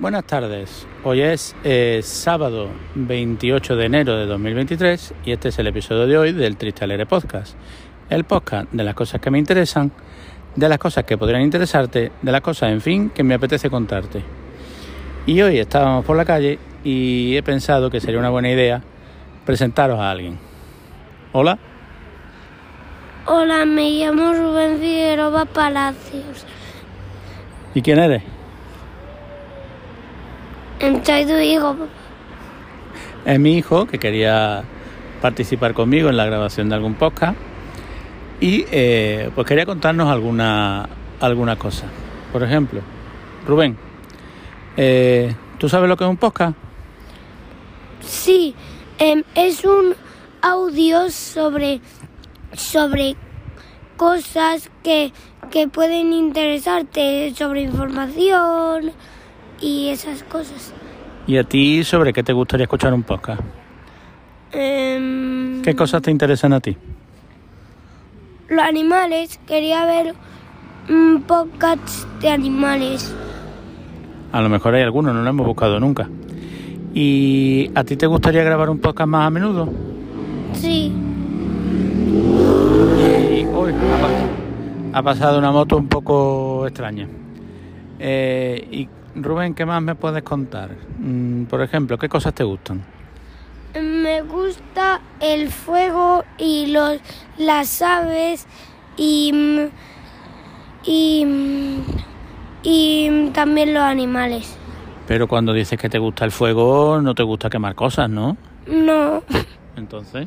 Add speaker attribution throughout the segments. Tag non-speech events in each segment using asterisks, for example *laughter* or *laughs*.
Speaker 1: Buenas tardes. Hoy es eh, sábado 28 de enero de 2023 y este es el episodio de hoy del Triste Alegre Podcast. El podcast de las cosas que me interesan, de las cosas que podrían interesarte, de las cosas, en fin, que me apetece contarte. Y hoy estábamos por la calle y he pensado que sería una buena idea presentaros a alguien. Hola.
Speaker 2: Hola, me llamo Rubén Figueroa Palacios.
Speaker 1: ¿Y quién eres?
Speaker 2: Soy tu hijo.
Speaker 1: Es mi hijo que quería participar conmigo en la grabación de algún podcast y eh, pues quería contarnos alguna, alguna cosa. Por ejemplo, Rubén, eh, ¿tú sabes lo que es un podcast?
Speaker 2: Sí, em, es un audio sobre, sobre cosas que, que pueden interesarte, sobre información y esas cosas.
Speaker 1: ¿Y a ti sobre qué te gustaría escuchar un podcast?
Speaker 2: Em,
Speaker 1: ¿Qué cosas te interesan a ti?
Speaker 2: Los animales, quería ver un podcast de animales.
Speaker 1: A lo mejor hay alguno, no lo hemos buscado nunca. ¿Y a ti te gustaría grabar un podcast más a menudo?
Speaker 2: Sí,
Speaker 1: Y uy, ha, pa- ha pasado una moto un poco extraña. Eh, y Rubén, ¿qué más me puedes contar? Mm, por ejemplo, ¿qué cosas te gustan?
Speaker 2: me gusta el fuego y los las aves y y y también los animales.
Speaker 1: Pero cuando dices que te gusta el fuego, no te gusta quemar cosas, ¿no?
Speaker 2: No,
Speaker 1: Entonces,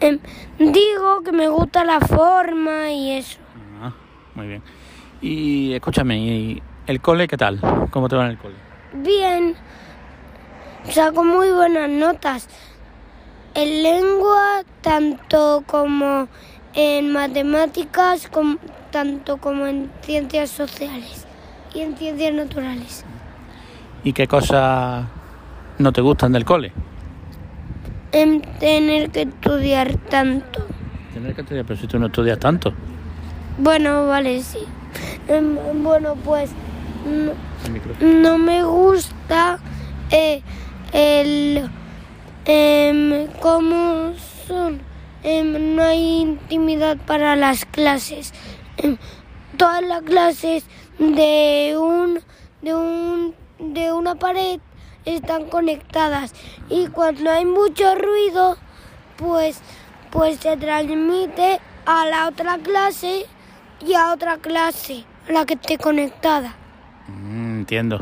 Speaker 2: em, digo que me gusta la forma y eso.
Speaker 1: ah, muy bien. Y escúchame, ¿y el cole qué tal? ¿Cómo te va en el cole?
Speaker 2: Bien, saco muy buenas notas. En lengua, tanto como en matemáticas, com- tanto como en ciencias sociales y en ciencias naturales.
Speaker 1: ¿Y qué cosas no te gustan del cole?
Speaker 2: En tener que estudiar tanto.
Speaker 1: Tener que estudiar, pero si tú no estudias tanto.
Speaker 2: Bueno, vale, sí. Em, bueno, pues no, me gusta eh, el em, cómo son. Em, no hay intimidad para las clases. Em, todas las clases de un de un de una pared están conectadas y cuando hay mucho ruido, pues pues se transmite a la otra clase y a otra clase la que esté conectada.
Speaker 1: Mm, entiendo.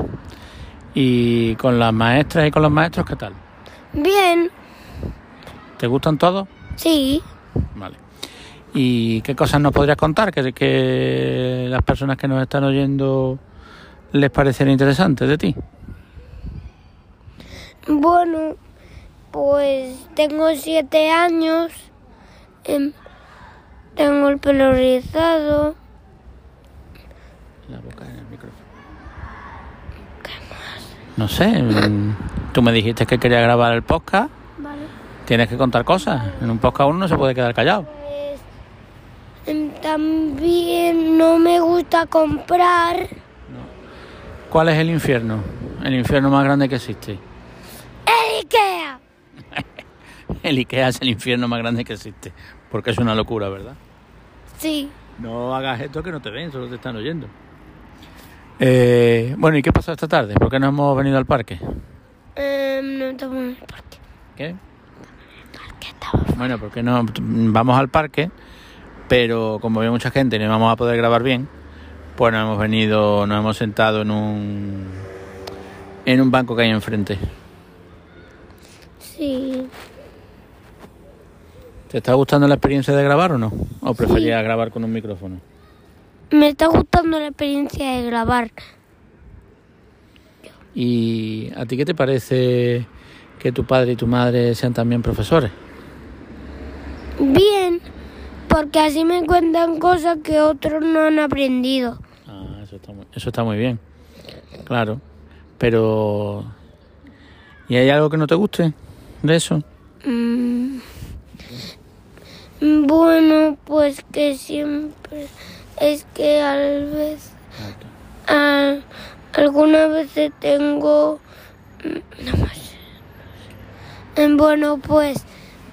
Speaker 1: ¿Y con las maestras y con los maestros qué tal?
Speaker 2: Bien,
Speaker 1: ¿Te gustan todos?
Speaker 2: sí.
Speaker 1: Vale. ¿Y qué cosas nos podrías contar que, que las personas que nos están oyendo les parecería interesante de ti?
Speaker 2: Bueno, pues tengo siete años. em, tengo el pelo rizado.
Speaker 1: La boca en el micrófono. No sé, mm, tú me dijiste que querías grabar el podcast.
Speaker 2: Vale.
Speaker 1: Tienes que contar cosas. En un podcast uno no se puede quedar callado.
Speaker 2: Pues también no me gusta comprar.
Speaker 1: ¿Cuál es el infierno? El infierno más grande que existe.
Speaker 2: ¡El Ikea! *laughs*
Speaker 1: El IKEA es el infierno más grande que existe. Porque es una locura, ¿verdad?
Speaker 2: Sí.
Speaker 1: No hagas esto que no te ven, solo te están oyendo. Eh, bueno, ¿y qué pasó esta tarde? ¿Por qué no hemos venido al parque?
Speaker 2: Em, no estamos en el parque.
Speaker 1: ¿Qué?
Speaker 2: ¿Qué estamos?
Speaker 1: Bueno, porque no vamos al parque, pero como había mucha gente y no íbamos a poder grabar bien, pues nos hemos venido, nos hemos sentado en un en un banco que hay enfrente.
Speaker 2: Sí.
Speaker 1: ¿Te está gustando la experiencia de grabar o no? ¿O preferías grabar con un micrófono?
Speaker 2: Me está gustando la experiencia de grabar.
Speaker 1: ¿Y a ti qué te parece que tu padre y tu madre sean también profesores?
Speaker 2: Bien, porque así me cuentan cosas que otros no han aprendido.
Speaker 1: Ah, eso está muy, eso está muy bien. Claro. Pero ¿y hay algo que no te guste de eso?
Speaker 2: Mm. Bueno, pues que siempre es que a veces a, algunas veces tengo... No más. Eh, Bueno, pues,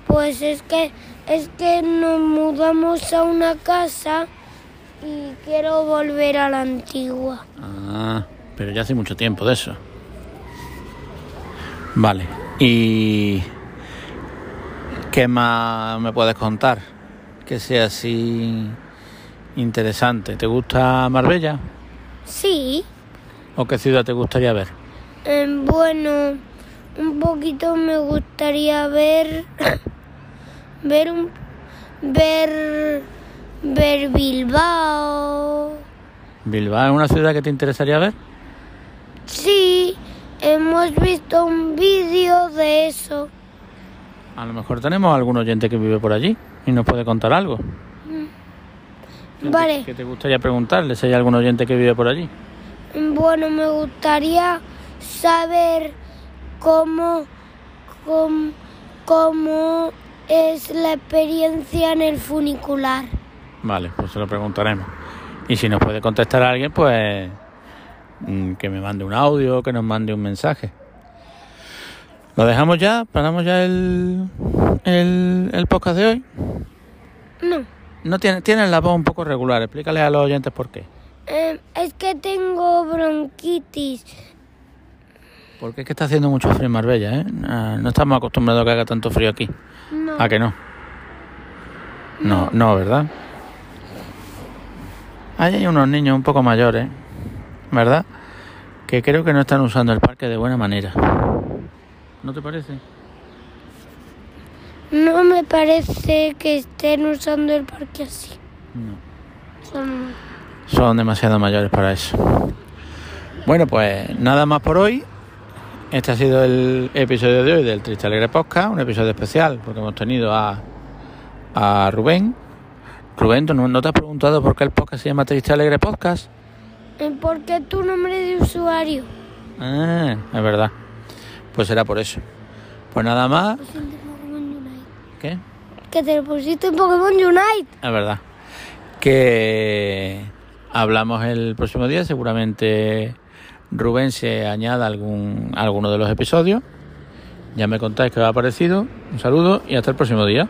Speaker 2: pues es que, es que nos mudamos a una casa y quiero volver a la antigua.
Speaker 1: Ah, pero ya hace mucho tiempo de eso. Vale. ¿Y qué más me puedes contar? Que sea así interesante. ¿Te gusta Marbella?
Speaker 2: Sí,
Speaker 1: ¿O qué ciudad te gustaría ver?
Speaker 2: eh, bueno, un poquito me gustaría ver, *coughs* ver un, ver, ver Bilbao.
Speaker 1: ¿Bilbao es una ciudad que te interesaría ver?
Speaker 2: Sí, hemos visto un vídeo de eso.
Speaker 1: A lo mejor tenemos algún oyente que vive por allí y nos puede contar algo. ¿Qué te-
Speaker 2: Vale.
Speaker 1: ¿Qué te gustaría preguntarle si hay algún oyente que vive por allí?
Speaker 2: Bueno, me gustaría saber cómo, cómo, cómo es la experiencia en el funicular.
Speaker 1: Vale, pues se lo preguntaremos. Y si nos puede contestar alguien, pues mm, que me mande un audio, que nos mande un mensaje. ¿Lo dejamos ya? ¿Paramos ya el, el, el podcast de hoy?
Speaker 2: No,
Speaker 1: No tiene, tienen la voz un poco regular. Explícale a los oyentes por qué.
Speaker 2: eh, es que tengo bronquitis.
Speaker 1: Porque es que está haciendo mucho frío en Marbella, ¿eh? Ah, No estamos acostumbrados a que haga tanto frío aquí.
Speaker 2: No,
Speaker 1: ¿A que no? No, no, ¿verdad? Ahí hay unos niños un poco mayores, ¿verdad? Que creo que no están usando el parque de buena manera. ¿No te parece?
Speaker 2: No me parece que estén usando el parque así.
Speaker 1: No.
Speaker 2: Son-
Speaker 1: Son demasiado mayores para eso. Bueno, pues nada más por hoy. Este ha sido el episodio de hoy del Triste Alegre Podcast, un episodio especial porque hemos tenido a, a Rubén. Rubén, ¿tú no, no te has preguntado por qué el podcast se llama Triste Alegre Podcast?
Speaker 2: eh, ¿Por qué tu nombre de usuario?
Speaker 1: Ah, es verdad. Pues será por eso. Pues nada más.
Speaker 2: Que te lo pusiste en Pokémon Unite.
Speaker 1: Es verdad. Que hablamos el próximo día. Seguramente Rubén se añada algún, alguno de los episodios. Ya me contáis qué os ha parecido. Un saludo y hasta el próximo día.